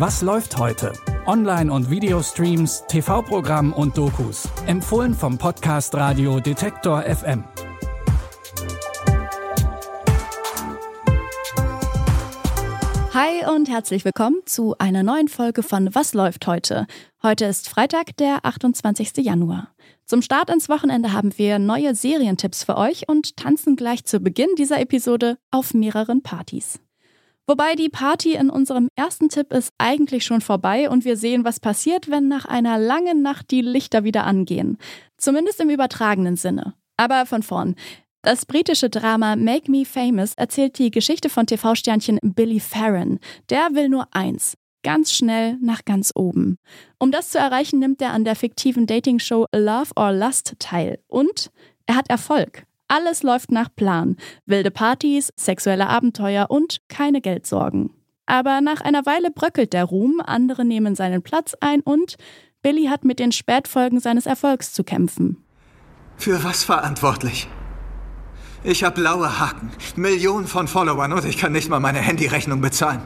Was läuft heute? Online- und Videostreams, TV-Programm und Dokus. Empfohlen vom Podcast Radio Detektor FM. Hi und herzlich willkommen zu einer neuen Folge von Was läuft heute? Heute ist Freitag, der 28. Januar. Zum Start ins Wochenende haben wir neue Serientipps für euch und tanzen gleich zu Beginn dieser Episode auf mehreren Partys. Wobei die Party in unserem ersten Tipp ist eigentlich schon vorbei und wir sehen, was passiert, wenn nach einer langen Nacht die Lichter wieder angehen. Zumindest im übertragenen Sinne. Aber von vorn. Das britische Drama Make Me Famous erzählt die Geschichte von TV-Sternchen Billy Farron. Der will nur eins. Ganz schnell nach ganz oben. Um das zu erreichen, nimmt er an der fiktiven Dating-Show Love or Lust teil. Und er hat Erfolg. Alles läuft nach Plan. Wilde Partys, sexuelle Abenteuer und keine Geldsorgen. Aber nach einer Weile bröckelt der Ruhm, andere nehmen seinen Platz ein und Billy hat mit den Spätfolgen seines Erfolgs zu kämpfen. Für was verantwortlich? Ich habe blaue Haken, Millionen von Followern und ich kann nicht mal meine Handyrechnung bezahlen.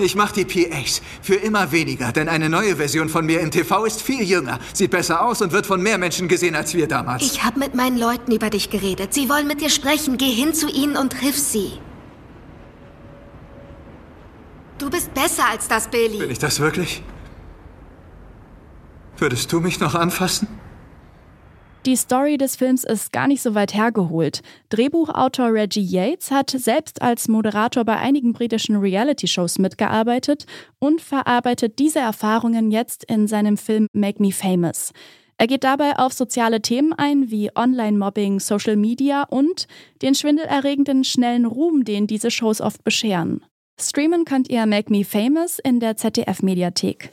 Ich mache die PAs für immer weniger, denn eine neue Version von mir im TV ist viel jünger, sieht besser aus und wird von mehr Menschen gesehen als wir damals. Ich habe mit meinen Leuten über dich geredet. Sie wollen mit dir sprechen. Geh hin zu ihnen und triff sie. Du bist besser als das, Billy. Bin ich das wirklich? Würdest du mich noch anfassen? Die Story des Films ist gar nicht so weit hergeholt. Drehbuchautor Reggie Yates hat selbst als Moderator bei einigen britischen Reality-Shows mitgearbeitet und verarbeitet diese Erfahrungen jetzt in seinem Film Make Me Famous. Er geht dabei auf soziale Themen ein wie Online-Mobbing, Social Media und den schwindelerregenden schnellen Ruhm, den diese Shows oft bescheren. Streamen könnt ihr Make Me Famous in der ZDF-Mediathek.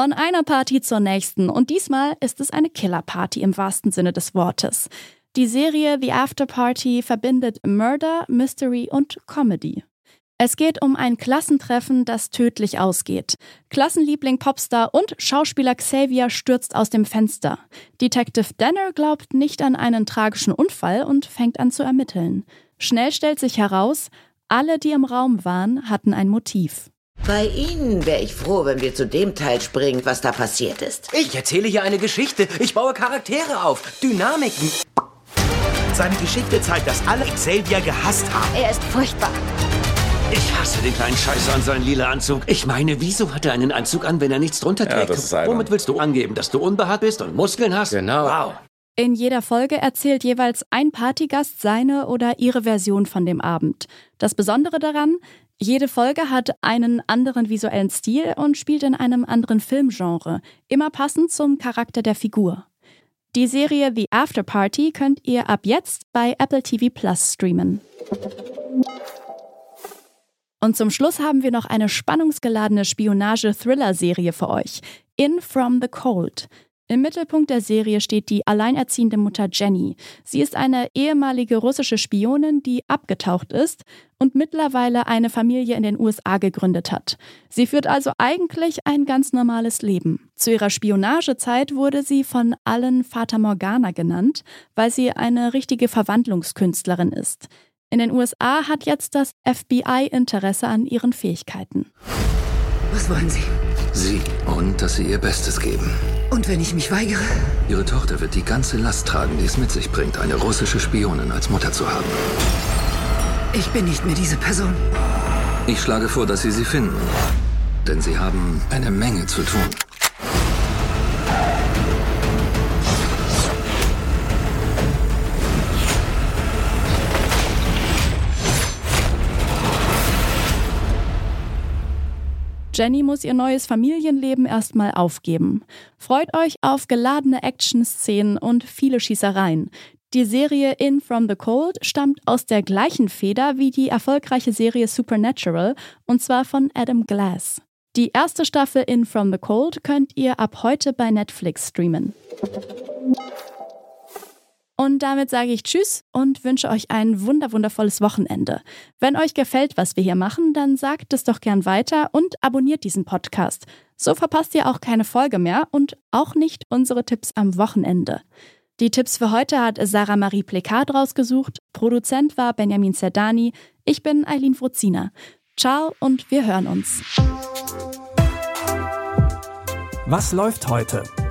Von einer Party zur nächsten und diesmal ist es eine Killerparty im wahrsten Sinne des Wortes. Die Serie The After Party verbindet Murder, Mystery und Comedy. Es geht um ein Klassentreffen, das tödlich ausgeht. Klassenliebling Popstar und Schauspieler Xavier stürzt aus dem Fenster. Detective Danner glaubt nicht an einen tragischen Unfall und fängt an zu ermitteln. Schnell stellt sich heraus, alle, die im Raum waren, hatten ein Motiv. Bei Ihnen wäre ich froh, wenn wir zu dem Teil springen, was da passiert ist. Ich erzähle hier eine Geschichte. Ich baue Charaktere auf, Dynamiken. Seine Geschichte zeigt, dass alle Xavier gehasst haben. Er ist furchtbar. Ich hasse den kleinen Scheißer an seinen lila Anzug. Ich meine, wieso hat er einen Anzug an, wenn er nichts drunter Ja, trägt? das ist albern. Womit willst du angeben, dass du unbehaart bist und Muskeln hast? Genau. Wow. In jeder Folge erzählt jeweils ein Partygast seine oder ihre Version von dem Abend. Das Besondere daran, jede Folge hat einen anderen visuellen Stil und spielt in einem anderen Filmgenre, immer passend zum Charakter der Figur. Die Serie The After Party könnt ihr ab jetzt bei Apple TV Plus streamen. Und zum Schluss haben wir noch eine spannungsgeladene Spionage-Thriller-Serie für euch. In From the Cold. Im Mittelpunkt der Serie steht die alleinerziehende Mutter Jenny. Sie ist eine ehemalige russische Spionin, die abgetaucht ist und mittlerweile eine Familie in den USA gegründet hat. Sie führt also eigentlich ein ganz normales Leben. Zu ihrer Spionagezeit wurde sie von allen Fata Morgana genannt, weil sie eine richtige Verwandlungskünstlerin ist. In den USA hat jetzt das FBI Interesse an ihren Fähigkeiten. Was wollen Sie? Sie und dass Sie ihr Bestes geben. Und wenn ich mich weigere? Ihre Tochter wird die ganze Last tragen, die es mit sich bringt, eine russische Spionin als Mutter zu haben. Ich bin nicht mehr diese Person. Ich schlage vor, dass Sie sie finden. Denn Sie haben eine Menge zu tun. Jenny muss ihr neues Familienleben erstmal aufgeben. Freut euch auf geladene Action-Szenen und viele Schießereien. Die Serie In From the Cold stammt aus der gleichen Feder wie die erfolgreiche Serie Supernatural und zwar von Adam Glass. Die erste Staffel In From the Cold könnt ihr ab heute bei Netflix streamen. Und damit sage ich Tschüss und wünsche euch ein wunderwundervolles Wochenende. Wenn euch gefällt, was wir hier machen, dann sagt es doch gern weiter und abonniert diesen Podcast. So verpasst ihr auch keine Folge mehr und auch nicht unsere Tipps am Wochenende. Die Tipps für heute hat Sarah Marie Plekard rausgesucht, Produzent war Benjamin Zerdani, ich bin Eileen Fruzina. Ciao und wir hören uns. Was läuft heute?